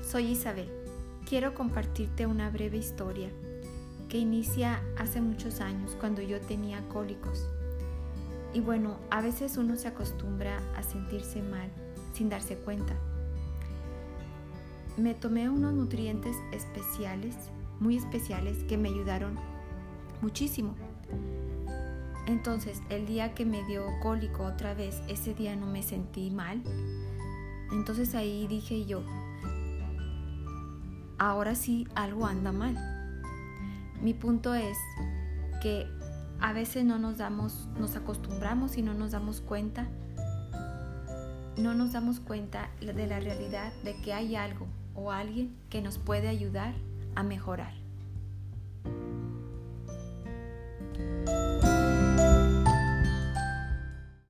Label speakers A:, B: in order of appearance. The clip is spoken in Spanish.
A: Soy Isabel. Quiero compartirte una breve historia que inicia hace muchos años cuando yo tenía cólicos. Y bueno, a veces uno se acostumbra a sentirse mal sin darse cuenta. Me tomé unos nutrientes especiales, muy especiales, que me ayudaron muchísimo. Entonces, el día que me dio cólico otra vez, ese día no me sentí mal. Entonces ahí dije yo, ahora sí algo anda mal. Mi punto es que a veces no nos damos, nos acostumbramos y no nos damos cuenta, no nos damos cuenta de la realidad de que hay algo o alguien que nos puede ayudar a mejorar.